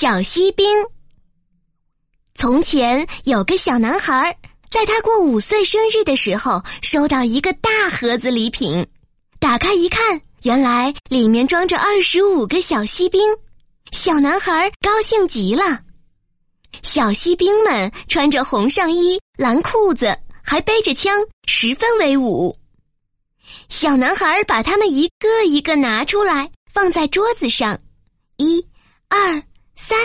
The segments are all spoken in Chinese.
小锡兵。从前有个小男孩，在他过五岁生日的时候，收到一个大盒子礼品。打开一看，原来里面装着二十五个小锡兵。小男孩高兴极了。小锡兵们穿着红上衣、蓝裤子，还背着枪，十分威武。小男孩把他们一个一个拿出来，放在桌子上，一、二、三。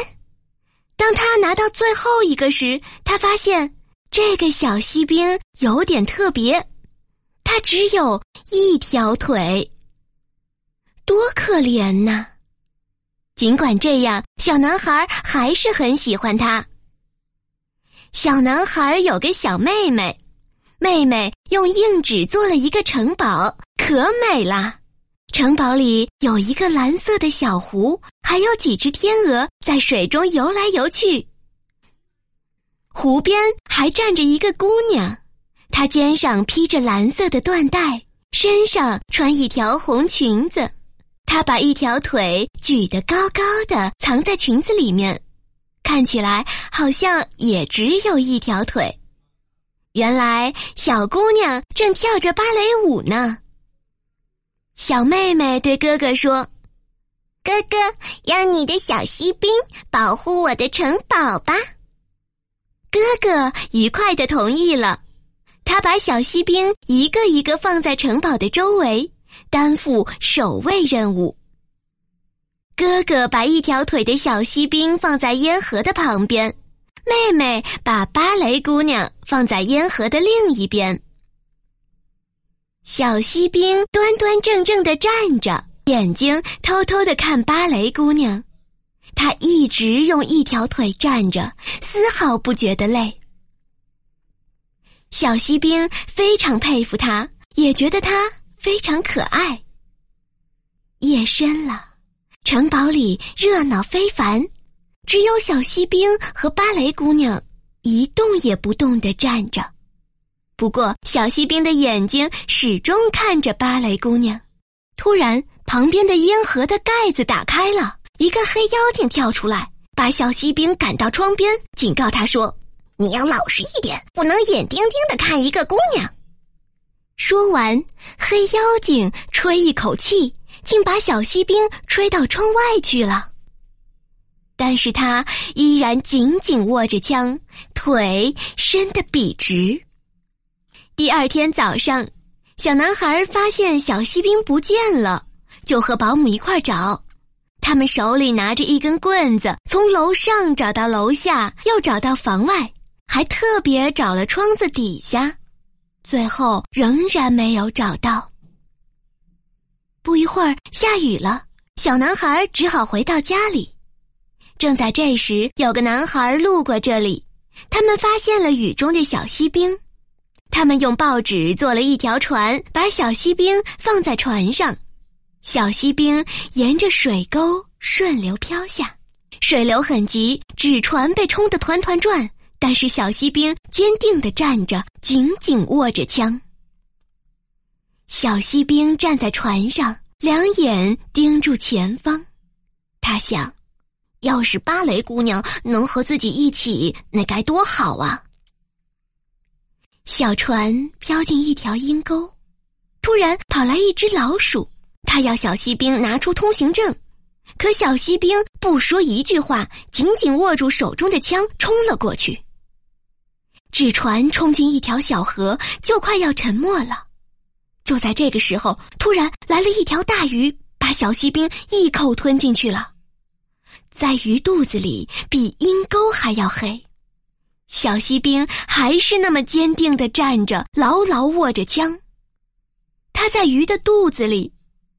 当他拿到最后一个时，他发现这个小锡兵有点特别，他只有一条腿，多可怜呐！尽管这样，小男孩还是很喜欢他。小男孩有个小妹妹，妹妹用硬纸做了一个城堡，可美啦。城堡里有一个蓝色的小湖，还有几只天鹅在水中游来游去。湖边还站着一个姑娘，她肩上披着蓝色的缎带，身上穿一条红裙子。她把一条腿举得高高的，藏在裙子里面，看起来好像也只有一条腿。原来小姑娘正跳着芭蕾舞呢。小妹妹对哥哥说：“哥哥，让你的小锡兵保护我的城堡吧。”哥哥愉快的同意了。他把小锡兵一个一个放在城堡的周围，担负守卫任务。哥哥把一条腿的小锡兵放在烟盒的旁边，妹妹把芭蕾姑娘放在烟盒的另一边。小锡兵端端正正的站着，眼睛偷偷的看芭蕾姑娘。他一直用一条腿站着，丝毫不觉得累。小锡兵非常佩服他，也觉得他非常可爱。夜深了，城堡里热闹非凡，只有小锡兵和芭蕾姑娘一动也不动的站着。不过，小锡兵的眼睛始终看着芭蕾姑娘。突然，旁边的烟盒的盖子打开了，一个黑妖精跳出来，把小锡兵赶到窗边，警告他说：“你要老实一点，不能眼盯盯的看一个姑娘。”说完，黑妖精吹一口气，竟把小锡兵吹到窗外去了。但是他依然紧紧握着枪，腿伸得笔直。第二天早上，小男孩发现小锡兵不见了，就和保姆一块找。他们手里拿着一根棍子，从楼上找到楼下，又找到房外，还特别找了窗子底下，最后仍然没有找到。不一会儿，下雨了，小男孩只好回到家里。正在这时，有个男孩路过这里，他们发现了雨中的小锡兵。他们用报纸做了一条船，把小锡兵放在船上。小锡兵沿着水沟顺流飘下，水流很急，纸船被冲得团团转。但是小锡兵坚定地站着，紧紧握着枪。小锡兵站在船上，两眼盯住前方。他想，要是芭蕾姑娘能和自己一起，那该多好啊！小船飘进一条阴沟，突然跑来一只老鼠，它要小锡兵拿出通行证，可小锡兵不说一句话，紧紧握住手中的枪，冲了过去。纸船冲进一条小河，就快要沉没了。就在这个时候，突然来了一条大鱼，把小锡兵一口吞进去了。在鱼肚子里，比阴沟还要黑。小锡兵还是那么坚定的站着，牢牢握着枪。他在鱼的肚子里，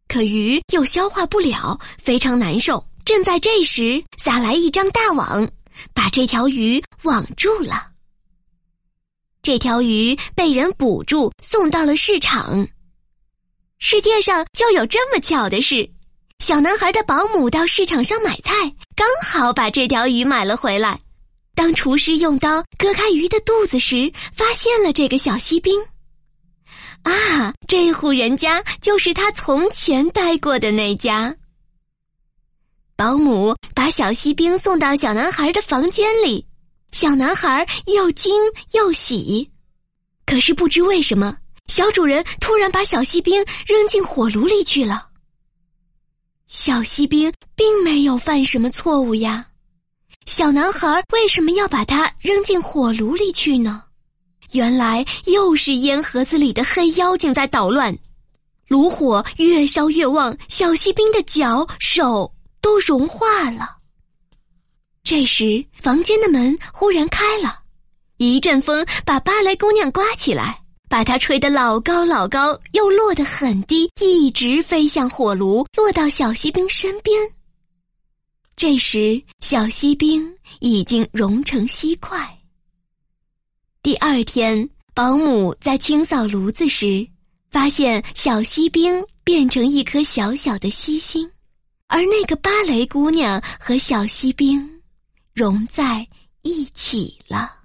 可鱼又消化不了，非常难受。正在这时，撒来一张大网，把这条鱼网住了。这条鱼被人捕住，送到了市场。世界上就有这么巧的事：小男孩的保姆到市场上买菜，刚好把这条鱼买了回来。当厨师用刀割开鱼的肚子时，发现了这个小锡兵。啊，这户人家就是他从前待过的那家。保姆把小锡兵送到小男孩的房间里，小男孩又惊又喜。可是不知为什么，小主人突然把小锡兵扔进火炉里去了。小锡兵并没有犯什么错误呀，小男孩为什么要把它扔进火炉里去呢？原来又是烟盒子里的黑妖精在捣乱，炉火越烧越旺，小锡兵的脚手都融化了。这时，房间的门忽然开了，一阵风把芭蕾姑娘刮起来，把她吹得老高老高，又落得很低，一直飞向火炉，落到小锡兵身边。这时，小锡兵已经融成锡块。第二天，保姆在清扫炉子时，发现小锡兵变成一颗小小的锡星，而那个芭蕾姑娘和小锡兵融在一起了。